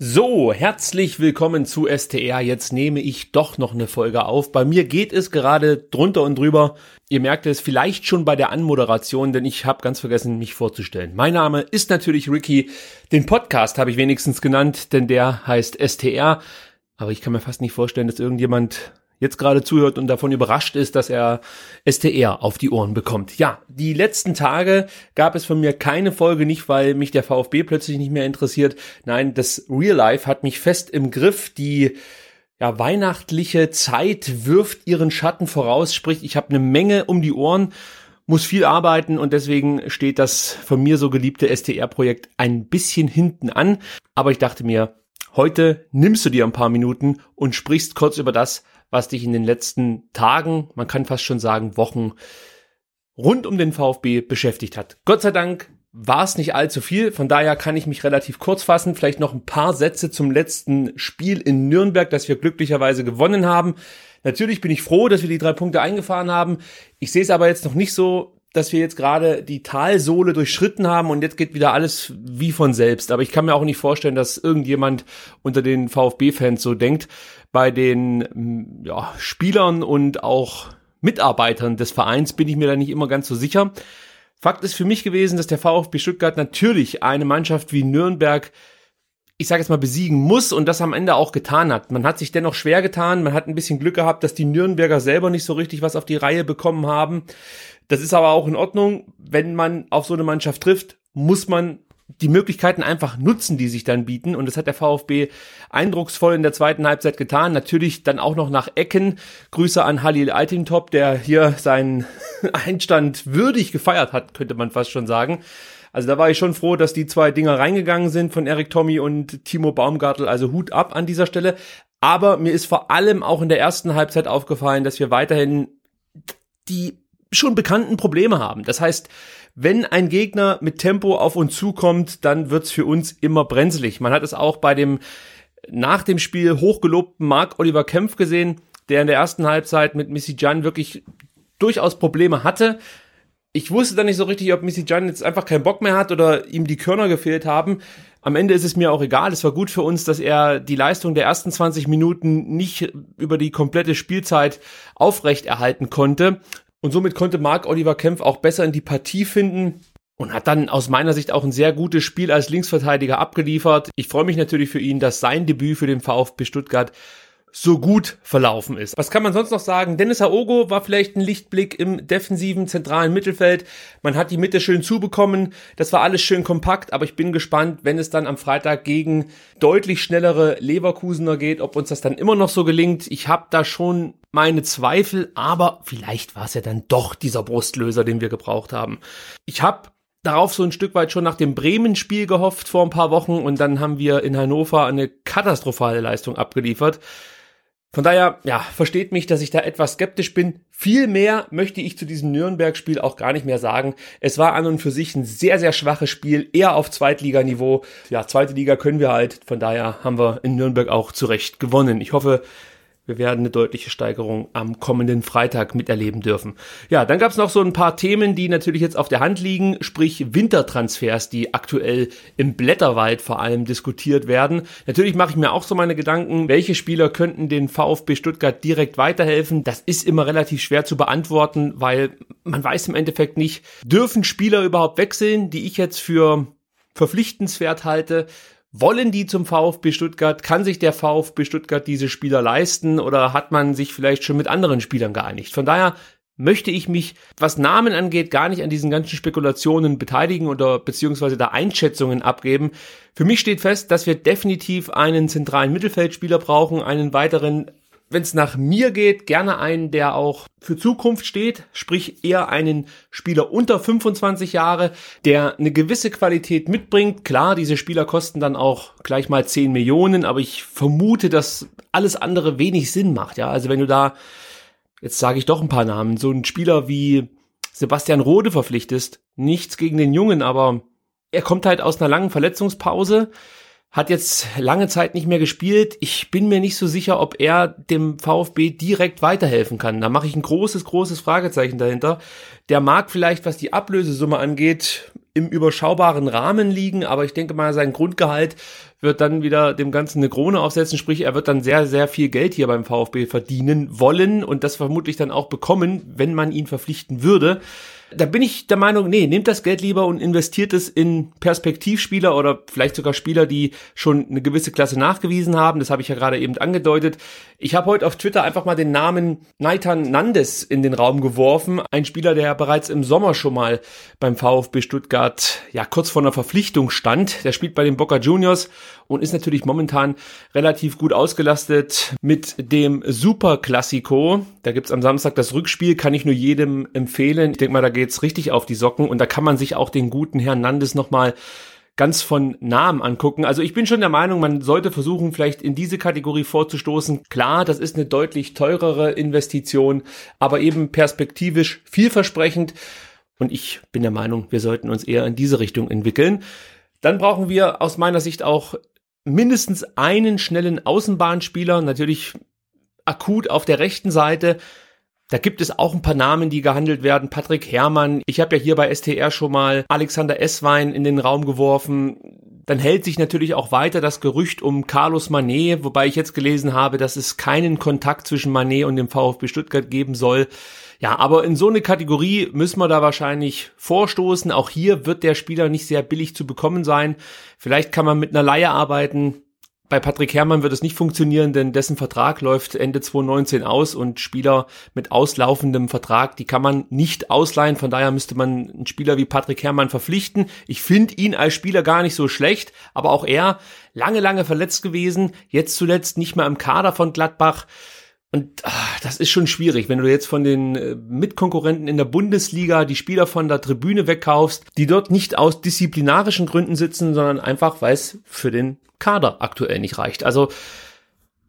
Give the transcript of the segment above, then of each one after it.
So, herzlich willkommen zu STR. Jetzt nehme ich doch noch eine Folge auf. Bei mir geht es gerade drunter und drüber. Ihr merkt es vielleicht schon bei der Anmoderation, denn ich habe ganz vergessen, mich vorzustellen. Mein Name ist natürlich Ricky. Den Podcast habe ich wenigstens genannt, denn der heißt STR. Aber ich kann mir fast nicht vorstellen, dass irgendjemand jetzt gerade zuhört und davon überrascht ist, dass er STR auf die Ohren bekommt. Ja, die letzten Tage gab es von mir keine Folge, nicht weil mich der VfB plötzlich nicht mehr interessiert. Nein, das Real Life hat mich fest im Griff. Die ja, weihnachtliche Zeit wirft ihren Schatten voraus, sprich, ich habe eine Menge um die Ohren, muss viel arbeiten und deswegen steht das von mir so geliebte STR-Projekt ein bisschen hinten an. Aber ich dachte mir, heute nimmst du dir ein paar Minuten und sprichst kurz über das, was dich in den letzten Tagen, man kann fast schon sagen Wochen, rund um den VfB beschäftigt hat. Gott sei Dank war es nicht allzu viel, von daher kann ich mich relativ kurz fassen. Vielleicht noch ein paar Sätze zum letzten Spiel in Nürnberg, das wir glücklicherweise gewonnen haben. Natürlich bin ich froh, dass wir die drei Punkte eingefahren haben. Ich sehe es aber jetzt noch nicht so, dass wir jetzt gerade die Talsohle durchschritten haben und jetzt geht wieder alles wie von selbst. Aber ich kann mir auch nicht vorstellen, dass irgendjemand unter den VfB-Fans so denkt. Bei den mm, ja, Spielern und auch Mitarbeitern des Vereins bin ich mir da nicht immer ganz so sicher. Fakt ist für mich gewesen, dass der VfB Stuttgart natürlich eine Mannschaft wie Nürnberg ich sage jetzt mal, besiegen muss und das am Ende auch getan hat. Man hat sich dennoch schwer getan, man hat ein bisschen Glück gehabt, dass die Nürnberger selber nicht so richtig was auf die Reihe bekommen haben. Das ist aber auch in Ordnung. Wenn man auf so eine Mannschaft trifft, muss man die Möglichkeiten einfach nutzen, die sich dann bieten. Und das hat der VfB eindrucksvoll in der zweiten Halbzeit getan. Natürlich dann auch noch nach Ecken. Grüße an Halil Altintop, der hier seinen Einstand würdig gefeiert hat, könnte man fast schon sagen. Also da war ich schon froh, dass die zwei Dinger reingegangen sind von Erik Tommy und Timo Baumgartel. Also Hut ab an dieser Stelle. Aber mir ist vor allem auch in der ersten Halbzeit aufgefallen, dass wir weiterhin die schon bekannten Probleme haben. Das heißt, wenn ein Gegner mit Tempo auf uns zukommt, dann wird's für uns immer brenzlig. Man hat es auch bei dem nach dem Spiel hochgelobten Mark Oliver Kempf gesehen, der in der ersten Halbzeit mit Missy Jan wirklich durchaus Probleme hatte ich wusste dann nicht so richtig, ob Missy Jan jetzt einfach keinen Bock mehr hat oder ihm die Körner gefehlt haben. Am Ende ist es mir auch egal. Es war gut für uns, dass er die Leistung der ersten 20 Minuten nicht über die komplette Spielzeit aufrechterhalten konnte. Und somit konnte Marc Oliver Kempf auch besser in die Partie finden und hat dann aus meiner Sicht auch ein sehr gutes Spiel als Linksverteidiger abgeliefert. Ich freue mich natürlich für ihn, dass sein Debüt für den VfB Stuttgart so gut verlaufen ist. Was kann man sonst noch sagen? Dennis Aogo war vielleicht ein Lichtblick im defensiven zentralen Mittelfeld. Man hat die Mitte schön zubekommen. Das war alles schön kompakt, aber ich bin gespannt, wenn es dann am Freitag gegen deutlich schnellere Leverkusener geht, ob uns das dann immer noch so gelingt. Ich habe da schon meine Zweifel, aber vielleicht war es ja dann doch dieser Brustlöser, den wir gebraucht haben. Ich habe darauf so ein Stück weit schon nach dem Bremen-Spiel gehofft vor ein paar Wochen und dann haben wir in Hannover eine katastrophale Leistung abgeliefert. Von daher, ja, versteht mich, dass ich da etwas skeptisch bin. Viel mehr möchte ich zu diesem Nürnberg-Spiel auch gar nicht mehr sagen. Es war an und für sich ein sehr, sehr schwaches Spiel, eher auf Zweitliganiveau. Ja, zweite Liga können wir halt. Von daher haben wir in Nürnberg auch zurecht gewonnen. Ich hoffe, wir werden eine deutliche Steigerung am kommenden Freitag miterleben dürfen. Ja, dann gab es noch so ein paar Themen, die natürlich jetzt auf der Hand liegen, sprich Wintertransfers, die aktuell im Blätterwald vor allem diskutiert werden. Natürlich mache ich mir auch so meine Gedanken, welche Spieler könnten den VfB Stuttgart direkt weiterhelfen. Das ist immer relativ schwer zu beantworten, weil man weiß im Endeffekt nicht, dürfen Spieler überhaupt wechseln, die ich jetzt für verpflichtenswert halte wollen die zum VfB Stuttgart? Kann sich der VfB Stuttgart diese Spieler leisten oder hat man sich vielleicht schon mit anderen Spielern geeinigt? Von daher möchte ich mich, was Namen angeht, gar nicht an diesen ganzen Spekulationen beteiligen oder beziehungsweise da Einschätzungen abgeben. Für mich steht fest, dass wir definitiv einen zentralen Mittelfeldspieler brauchen, einen weiteren wenn es nach mir geht, gerne einen, der auch für Zukunft steht, sprich eher einen Spieler unter 25 Jahre, der eine gewisse Qualität mitbringt. Klar, diese Spieler kosten dann auch gleich mal 10 Millionen, aber ich vermute, dass alles andere wenig Sinn macht. Ja, also wenn du da, jetzt sage ich doch ein paar Namen, so einen Spieler wie Sebastian Rode verpflichtest, nichts gegen den Jungen, aber er kommt halt aus einer langen Verletzungspause hat jetzt lange Zeit nicht mehr gespielt. Ich bin mir nicht so sicher, ob er dem VfB direkt weiterhelfen kann. Da mache ich ein großes, großes Fragezeichen dahinter. Der mag vielleicht, was die Ablösesumme angeht, im überschaubaren Rahmen liegen, aber ich denke mal, sein Grundgehalt wird dann wieder dem Ganzen eine Krone aufsetzen, sprich, er wird dann sehr, sehr viel Geld hier beim VfB verdienen wollen und das vermutlich dann auch bekommen, wenn man ihn verpflichten würde. Da bin ich der Meinung, nee, nehmt das Geld lieber und investiert es in Perspektivspieler oder vielleicht sogar Spieler, die schon eine gewisse Klasse nachgewiesen haben. Das habe ich ja gerade eben angedeutet. Ich habe heute auf Twitter einfach mal den Namen Naitan Nandes in den Raum geworfen. Ein Spieler, der bereits im Sommer schon mal beim VfB Stuttgart ja kurz vor einer Verpflichtung stand. Der spielt bei den Boca Juniors und ist natürlich momentan relativ gut ausgelastet mit dem Super Classico. Da gibt's am Samstag das Rückspiel, kann ich nur jedem empfehlen. Ich denke mal, da geht's richtig auf die Socken und da kann man sich auch den guten Herrn Nandes nochmal ganz von Namen angucken. Also ich bin schon der Meinung, man sollte versuchen, vielleicht in diese Kategorie vorzustoßen. Klar, das ist eine deutlich teurere Investition, aber eben perspektivisch vielversprechend. Und ich bin der Meinung, wir sollten uns eher in diese Richtung entwickeln. Dann brauchen wir aus meiner Sicht auch mindestens einen schnellen Außenbahnspieler, natürlich akut auf der rechten Seite. Da gibt es auch ein paar Namen, die gehandelt werden. Patrick Herrmann. Ich habe ja hier bei STR schon mal Alexander Esswein in den Raum geworfen. Dann hält sich natürlich auch weiter das Gerücht um Carlos Manet, wobei ich jetzt gelesen habe, dass es keinen Kontakt zwischen Manet und dem VfB Stuttgart geben soll. Ja, aber in so eine Kategorie müssen wir da wahrscheinlich vorstoßen. Auch hier wird der Spieler nicht sehr billig zu bekommen sein. Vielleicht kann man mit einer Laie arbeiten. Bei Patrick Herrmann wird es nicht funktionieren, denn dessen Vertrag läuft Ende 2019 aus und Spieler mit auslaufendem Vertrag, die kann man nicht ausleihen. Von daher müsste man einen Spieler wie Patrick Herrmann verpflichten. Ich finde ihn als Spieler gar nicht so schlecht, aber auch er lange, lange verletzt gewesen, jetzt zuletzt nicht mehr im Kader von Gladbach. Und ach, das ist schon schwierig, wenn du jetzt von den äh, Mitkonkurrenten in der Bundesliga die Spieler von der Tribüne wegkaufst, die dort nicht aus disziplinarischen Gründen sitzen, sondern einfach, weil es für den Kader aktuell nicht reicht. Also,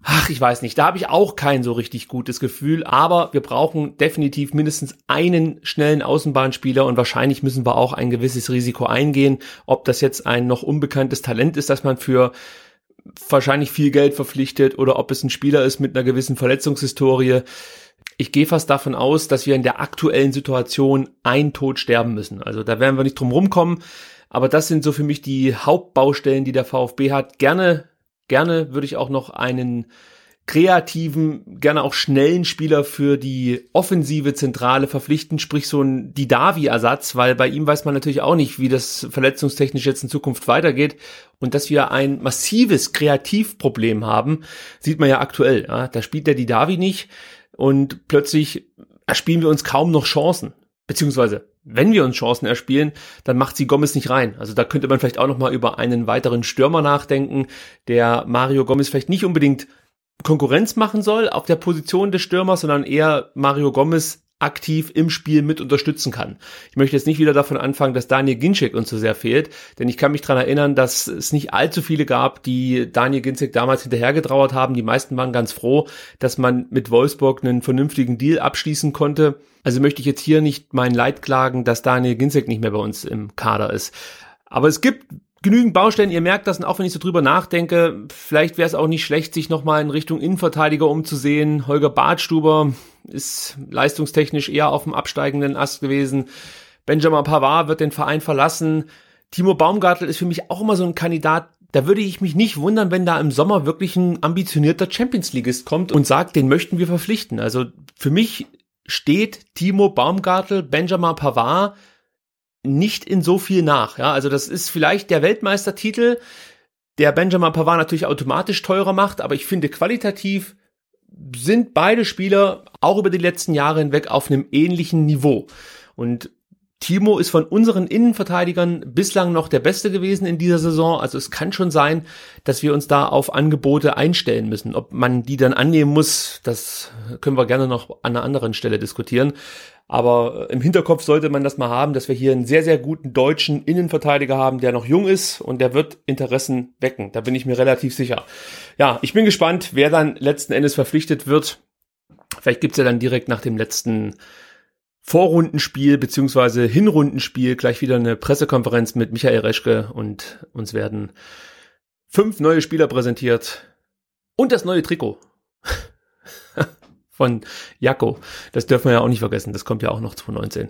ach, ich weiß nicht, da habe ich auch kein so richtig gutes Gefühl, aber wir brauchen definitiv mindestens einen schnellen Außenbahnspieler und wahrscheinlich müssen wir auch ein gewisses Risiko eingehen, ob das jetzt ein noch unbekanntes Talent ist, das man für wahrscheinlich viel Geld verpflichtet oder ob es ein Spieler ist mit einer gewissen Verletzungshistorie. Ich gehe fast davon aus, dass wir in der aktuellen Situation ein Tod sterben müssen. Also da werden wir nicht drum rumkommen. Aber das sind so für mich die Hauptbaustellen, die der VfB hat. Gerne, gerne würde ich auch noch einen kreativen, gerne auch schnellen Spieler für die offensive Zentrale verpflichten, sprich so ein Didavi-Ersatz, weil bei ihm weiß man natürlich auch nicht, wie das verletzungstechnisch jetzt in Zukunft weitergeht. Und dass wir ein massives Kreativproblem haben, sieht man ja aktuell. Ja? Da spielt der Didavi nicht und plötzlich erspielen wir uns kaum noch Chancen. Beziehungsweise, wenn wir uns Chancen erspielen, dann macht sie Gomez nicht rein. Also da könnte man vielleicht auch noch mal über einen weiteren Stürmer nachdenken, der Mario Gomez vielleicht nicht unbedingt Konkurrenz machen soll auf der Position des Stürmers, sondern eher Mario Gomez aktiv im Spiel mit unterstützen kann. Ich möchte jetzt nicht wieder davon anfangen, dass Daniel Ginczek uns so sehr fehlt, denn ich kann mich daran erinnern, dass es nicht allzu viele gab, die Daniel Ginczek damals hinterhergetrauert haben. Die meisten waren ganz froh, dass man mit Wolfsburg einen vernünftigen Deal abschließen konnte. Also möchte ich jetzt hier nicht mein Leid klagen, dass Daniel Ginczek nicht mehr bei uns im Kader ist. Aber es gibt genügend Baustellen. Ihr merkt das, und auch wenn ich so drüber nachdenke, vielleicht wäre es auch nicht schlecht, sich nochmal in Richtung Innenverteidiger umzusehen. Holger Badstuber ist leistungstechnisch eher auf dem absteigenden Ast gewesen. Benjamin Pavard wird den Verein verlassen. Timo Baumgartel ist für mich auch immer so ein Kandidat, da würde ich mich nicht wundern, wenn da im Sommer wirklich ein ambitionierter Champions Leagueist kommt und sagt, den möchten wir verpflichten. Also für mich steht Timo Baumgartel, Benjamin Pavard nicht in so viel nach. Ja, also das ist vielleicht der Weltmeistertitel, der Benjamin Pavard natürlich automatisch teurer macht, aber ich finde qualitativ sind beide Spieler auch über die letzten Jahre hinweg auf einem ähnlichen Niveau. Und Timo ist von unseren Innenverteidigern bislang noch der Beste gewesen in dieser Saison. Also es kann schon sein, dass wir uns da auf Angebote einstellen müssen. Ob man die dann annehmen muss, das können wir gerne noch an einer anderen Stelle diskutieren. Aber äh, im Hinterkopf sollte man das mal haben, dass wir hier einen sehr, sehr guten deutschen Innenverteidiger haben, der noch jung ist und der wird Interessen wecken. Da bin ich mir relativ sicher. Ja, ich bin gespannt, wer dann letzten Endes verpflichtet wird. Vielleicht gibt's ja dann direkt nach dem letzten Vorrundenspiel beziehungsweise Hinrundenspiel gleich wieder eine Pressekonferenz mit Michael Reschke und uns werden fünf neue Spieler präsentiert und das neue Trikot von Jakko. Das dürfen wir ja auch nicht vergessen. Das kommt ja auch noch 2019.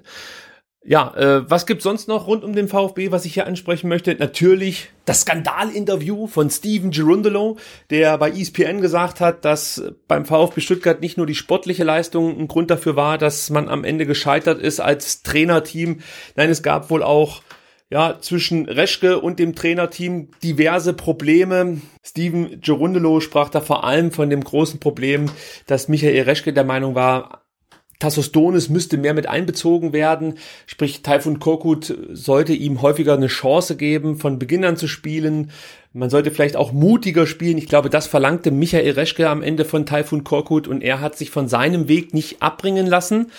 Ja, äh, was gibt's sonst noch rund um den VfB, was ich hier ansprechen möchte? Natürlich das Skandalinterview von Steven Girondolo, der bei ESPN gesagt hat, dass beim VfB Stuttgart nicht nur die sportliche Leistung ein Grund dafür war, dass man am Ende gescheitert ist als Trainerteam. Nein, es gab wohl auch ja, zwischen Reschke und dem Trainerteam diverse Probleme. Steven Gerundelo sprach da vor allem von dem großen Problem, dass Michael Reschke der Meinung war, Tassos Donis müsste mehr mit einbezogen werden, sprich Taifun Korkut sollte ihm häufiger eine Chance geben, von Beginn an zu spielen. Man sollte vielleicht auch mutiger spielen. Ich glaube, das verlangte Michael Reschke am Ende von Taifun Korkut und er hat sich von seinem Weg nicht abbringen lassen.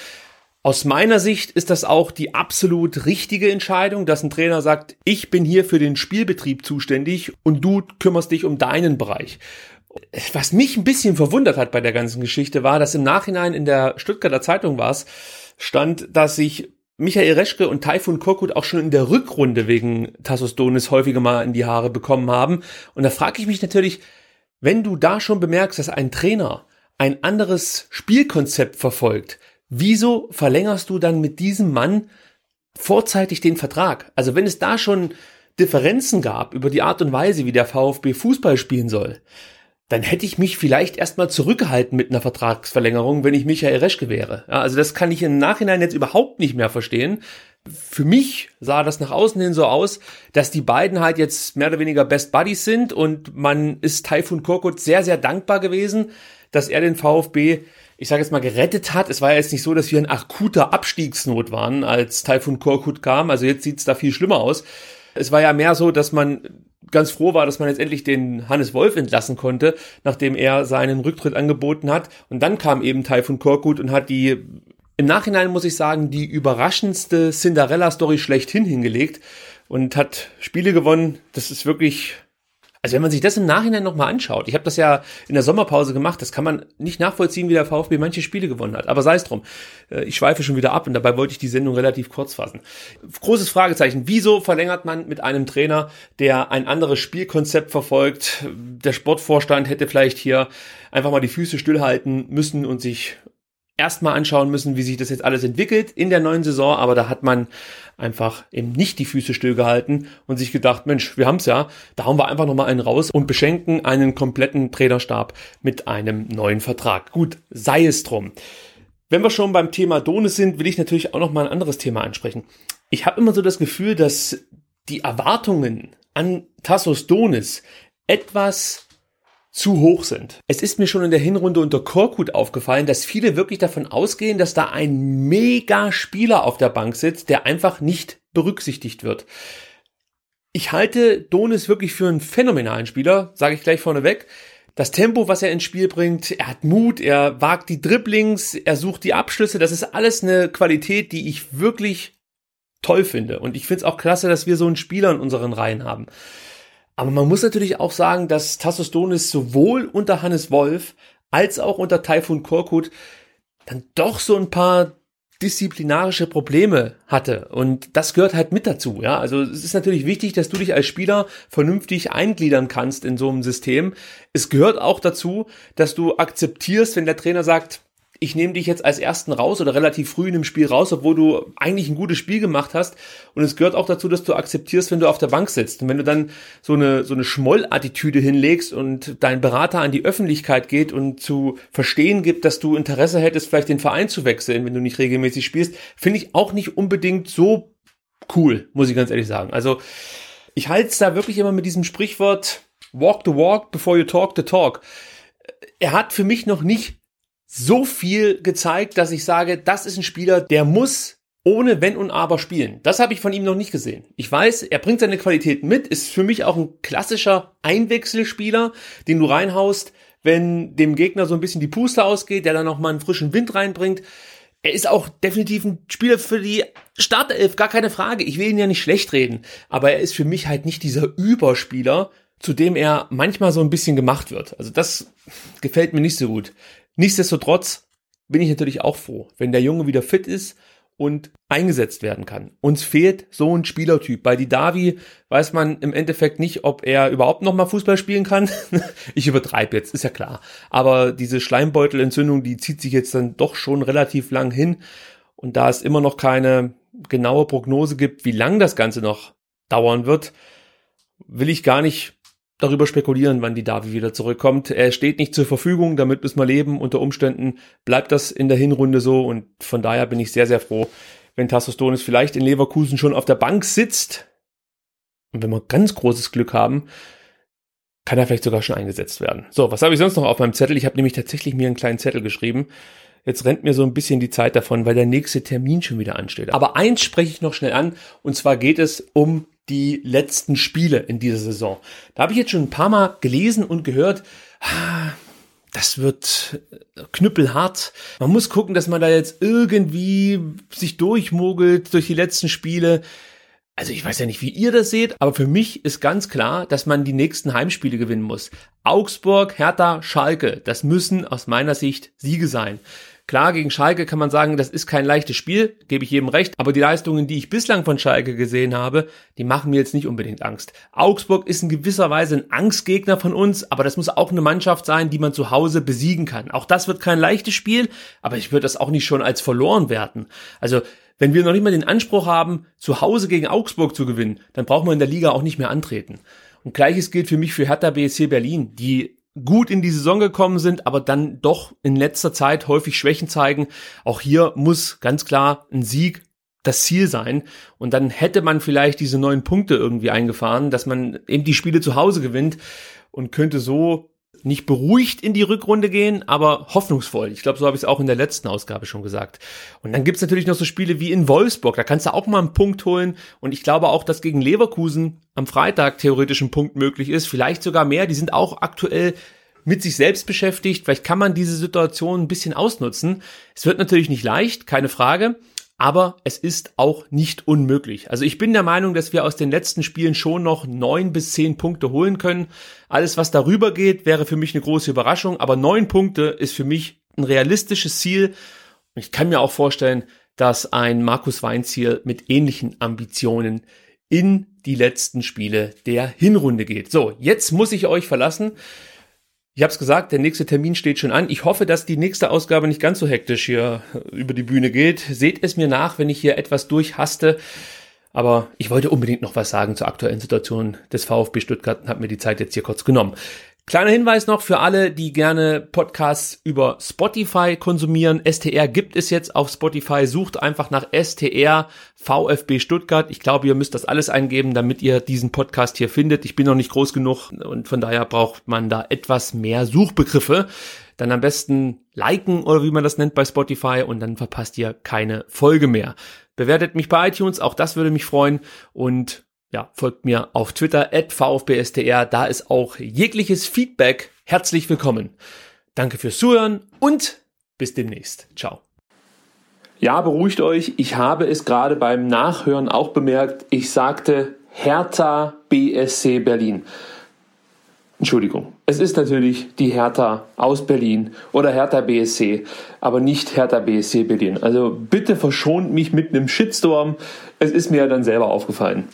Aus meiner Sicht ist das auch die absolut richtige Entscheidung, dass ein Trainer sagt, ich bin hier für den Spielbetrieb zuständig und du kümmerst dich um deinen Bereich. Was mich ein bisschen verwundert hat bei der ganzen Geschichte war, dass im Nachhinein in der Stuttgarter Zeitung war es, stand, dass sich Michael Reschke und Taifun Korkut auch schon in der Rückrunde wegen Tassos Donis häufiger mal in die Haare bekommen haben. Und da frage ich mich natürlich, wenn du da schon bemerkst, dass ein Trainer ein anderes Spielkonzept verfolgt, wieso verlängerst du dann mit diesem Mann vorzeitig den Vertrag? Also wenn es da schon Differenzen gab über die Art und Weise, wie der VfB Fußball spielen soll, dann hätte ich mich vielleicht erstmal zurückgehalten mit einer Vertragsverlängerung, wenn ich Michael Reschke wäre. Ja, also das kann ich im Nachhinein jetzt überhaupt nicht mehr verstehen. Für mich sah das nach außen hin so aus, dass die beiden halt jetzt mehr oder weniger Best Buddies sind und man ist Taifun Korkut sehr, sehr dankbar gewesen, dass er den VfB ich sage jetzt mal, gerettet hat. Es war ja jetzt nicht so, dass wir in akuter Abstiegsnot waren, als Taifun Korkut kam. Also jetzt sieht's da viel schlimmer aus. Es war ja mehr so, dass man ganz froh war, dass man jetzt endlich den Hannes Wolf entlassen konnte, nachdem er seinen Rücktritt angeboten hat. Und dann kam eben Taifun Korkut und hat die im Nachhinein muss ich sagen, die überraschendste Cinderella-Story schlechthin hingelegt und hat Spiele gewonnen. Das ist wirklich also wenn man sich das im Nachhinein nochmal anschaut, ich habe das ja in der Sommerpause gemacht, das kann man nicht nachvollziehen, wie der VfB manche Spiele gewonnen hat. Aber sei es drum. Äh, ich schweife schon wieder ab und dabei wollte ich die Sendung relativ kurz fassen. Großes Fragezeichen. Wieso verlängert man mit einem Trainer, der ein anderes Spielkonzept verfolgt? Der Sportvorstand hätte vielleicht hier einfach mal die Füße stillhalten müssen und sich erstmal anschauen müssen, wie sich das jetzt alles entwickelt in der neuen Saison, aber da hat man einfach eben nicht die Füße stillgehalten und sich gedacht, Mensch, wir haben's ja, da hauen wir einfach nochmal einen raus und beschenken einen kompletten Trainerstab mit einem neuen Vertrag. Gut, sei es drum. Wenn wir schon beim Thema Donis sind, will ich natürlich auch noch mal ein anderes Thema ansprechen. Ich habe immer so das Gefühl, dass die Erwartungen an Tassos Donis etwas zu hoch sind. Es ist mir schon in der Hinrunde unter Korkut aufgefallen, dass viele wirklich davon ausgehen, dass da ein mega Spieler auf der Bank sitzt, der einfach nicht berücksichtigt wird. Ich halte Donis wirklich für einen phänomenalen Spieler, sage ich gleich vorneweg. Das Tempo, was er ins Spiel bringt, er hat Mut, er wagt die Dribblings, er sucht die Abschlüsse, das ist alles eine Qualität, die ich wirklich toll finde. Und ich finde es auch klasse, dass wir so einen Spieler in unseren Reihen haben. Aber man muss natürlich auch sagen, dass Tassos Donis sowohl unter Hannes Wolf als auch unter Taifun Korkut dann doch so ein paar disziplinarische Probleme hatte. Und das gehört halt mit dazu, ja. Also es ist natürlich wichtig, dass du dich als Spieler vernünftig eingliedern kannst in so einem System. Es gehört auch dazu, dass du akzeptierst, wenn der Trainer sagt, ich nehme dich jetzt als ersten raus oder relativ früh in dem Spiel raus, obwohl du eigentlich ein gutes Spiel gemacht hast. Und es gehört auch dazu, dass du akzeptierst, wenn du auf der Bank sitzt. Und wenn du dann so eine, so eine Schmollattitüde hinlegst und dein Berater an die Öffentlichkeit geht und zu verstehen gibt, dass du Interesse hättest, vielleicht den Verein zu wechseln, wenn du nicht regelmäßig spielst, finde ich auch nicht unbedingt so cool, muss ich ganz ehrlich sagen. Also ich halte es da wirklich immer mit diesem Sprichwort Walk the walk before you talk the talk. Er hat für mich noch nicht so viel gezeigt, dass ich sage, das ist ein Spieler, der muss ohne Wenn und Aber spielen. Das habe ich von ihm noch nicht gesehen. Ich weiß, er bringt seine Qualitäten mit, ist für mich auch ein klassischer Einwechselspieler, den du reinhaust, wenn dem Gegner so ein bisschen die Puste ausgeht, der dann noch mal einen frischen Wind reinbringt. Er ist auch definitiv ein Spieler für die Startelf, gar keine Frage. Ich will ihn ja nicht schlecht reden, aber er ist für mich halt nicht dieser Überspieler, zu dem er manchmal so ein bisschen gemacht wird. Also das gefällt mir nicht so gut. Nichtsdestotrotz bin ich natürlich auch froh, wenn der Junge wieder fit ist und eingesetzt werden kann. Uns fehlt so ein Spielertyp. Bei Didavi weiß man im Endeffekt nicht, ob er überhaupt noch mal Fußball spielen kann. ich übertreibe jetzt, ist ja klar. Aber diese Schleimbeutelentzündung, die zieht sich jetzt dann doch schon relativ lang hin. Und da es immer noch keine genaue Prognose gibt, wie lang das Ganze noch dauern wird, will ich gar nicht darüber spekulieren, wann die Davi wieder zurückkommt. Er steht nicht zur Verfügung, damit müssen wir leben. Unter Umständen bleibt das in der Hinrunde so und von daher bin ich sehr, sehr froh, wenn Tassos Donis vielleicht in Leverkusen schon auf der Bank sitzt. Und wenn wir ganz großes Glück haben, kann er vielleicht sogar schon eingesetzt werden. So, was habe ich sonst noch auf meinem Zettel? Ich habe nämlich tatsächlich mir einen kleinen Zettel geschrieben. Jetzt rennt mir so ein bisschen die Zeit davon, weil der nächste Termin schon wieder ansteht. Aber eins spreche ich noch schnell an, und zwar geht es um die letzten Spiele in dieser Saison. Da habe ich jetzt schon ein paar Mal gelesen und gehört, ah, das wird knüppelhart. Man muss gucken, dass man da jetzt irgendwie sich durchmogelt durch die letzten Spiele. Also ich weiß ja nicht, wie ihr das seht, aber für mich ist ganz klar, dass man die nächsten Heimspiele gewinnen muss. Augsburg, Hertha, Schalke, das müssen aus meiner Sicht Siege sein. Klar, gegen Schalke kann man sagen, das ist kein leichtes Spiel, gebe ich jedem recht, aber die Leistungen, die ich bislang von Schalke gesehen habe, die machen mir jetzt nicht unbedingt Angst. Augsburg ist in gewisser Weise ein Angstgegner von uns, aber das muss auch eine Mannschaft sein, die man zu Hause besiegen kann. Auch das wird kein leichtes Spiel, aber ich würde das auch nicht schon als verloren werten. Also, wenn wir noch nicht mal den Anspruch haben, zu Hause gegen Augsburg zu gewinnen, dann braucht man in der Liga auch nicht mehr antreten. Und gleiches gilt für mich für Hertha BSC Berlin, die gut in die Saison gekommen sind, aber dann doch in letzter Zeit häufig Schwächen zeigen. Auch hier muss ganz klar ein Sieg das Ziel sein. Und dann hätte man vielleicht diese neun Punkte irgendwie eingefahren, dass man eben die Spiele zu Hause gewinnt und könnte so nicht beruhigt in die Rückrunde gehen, aber hoffnungsvoll. Ich glaube, so habe ich es auch in der letzten Ausgabe schon gesagt. Und dann gibt's natürlich noch so Spiele wie in Wolfsburg. Da kannst du auch mal einen Punkt holen. Und ich glaube auch, dass gegen Leverkusen am Freitag theoretisch ein Punkt möglich ist. Vielleicht sogar mehr. Die sind auch aktuell mit sich selbst beschäftigt. Vielleicht kann man diese Situation ein bisschen ausnutzen. Es wird natürlich nicht leicht, keine Frage aber es ist auch nicht unmöglich. Also ich bin der Meinung, dass wir aus den letzten Spielen schon noch neun bis zehn Punkte holen können. Alles, was darüber geht, wäre für mich eine große Überraschung, aber neun Punkte ist für mich ein realistisches Ziel. Ich kann mir auch vorstellen, dass ein Markus Weinz hier mit ähnlichen Ambitionen in die letzten Spiele der Hinrunde geht. So, jetzt muss ich euch verlassen. Ich habe es gesagt, der nächste Termin steht schon an. Ich hoffe, dass die nächste Ausgabe nicht ganz so hektisch hier über die Bühne geht. Seht es mir nach, wenn ich hier etwas durchhaste. Aber ich wollte unbedingt noch was sagen zur aktuellen Situation des VfB Stuttgart und habe mir die Zeit jetzt hier kurz genommen. Kleiner Hinweis noch für alle, die gerne Podcasts über Spotify konsumieren. STR gibt es jetzt auf Spotify. Sucht einfach nach STR VfB Stuttgart. Ich glaube, ihr müsst das alles eingeben, damit ihr diesen Podcast hier findet. Ich bin noch nicht groß genug und von daher braucht man da etwas mehr Suchbegriffe. Dann am besten liken oder wie man das nennt bei Spotify und dann verpasst ihr keine Folge mehr. Bewertet mich bei iTunes, auch das würde mich freuen und ja, folgt mir auf Twitter at VfBSTR, da ist auch jegliches Feedback herzlich willkommen. Danke fürs Zuhören und bis demnächst. Ciao. Ja, beruhigt euch, ich habe es gerade beim Nachhören auch bemerkt, ich sagte Hertha BSC Berlin. Entschuldigung, es ist natürlich die Hertha aus Berlin oder Hertha BSC, aber nicht Hertha BSC Berlin. Also bitte verschont mich mit einem Shitstorm. Es ist mir ja dann selber aufgefallen.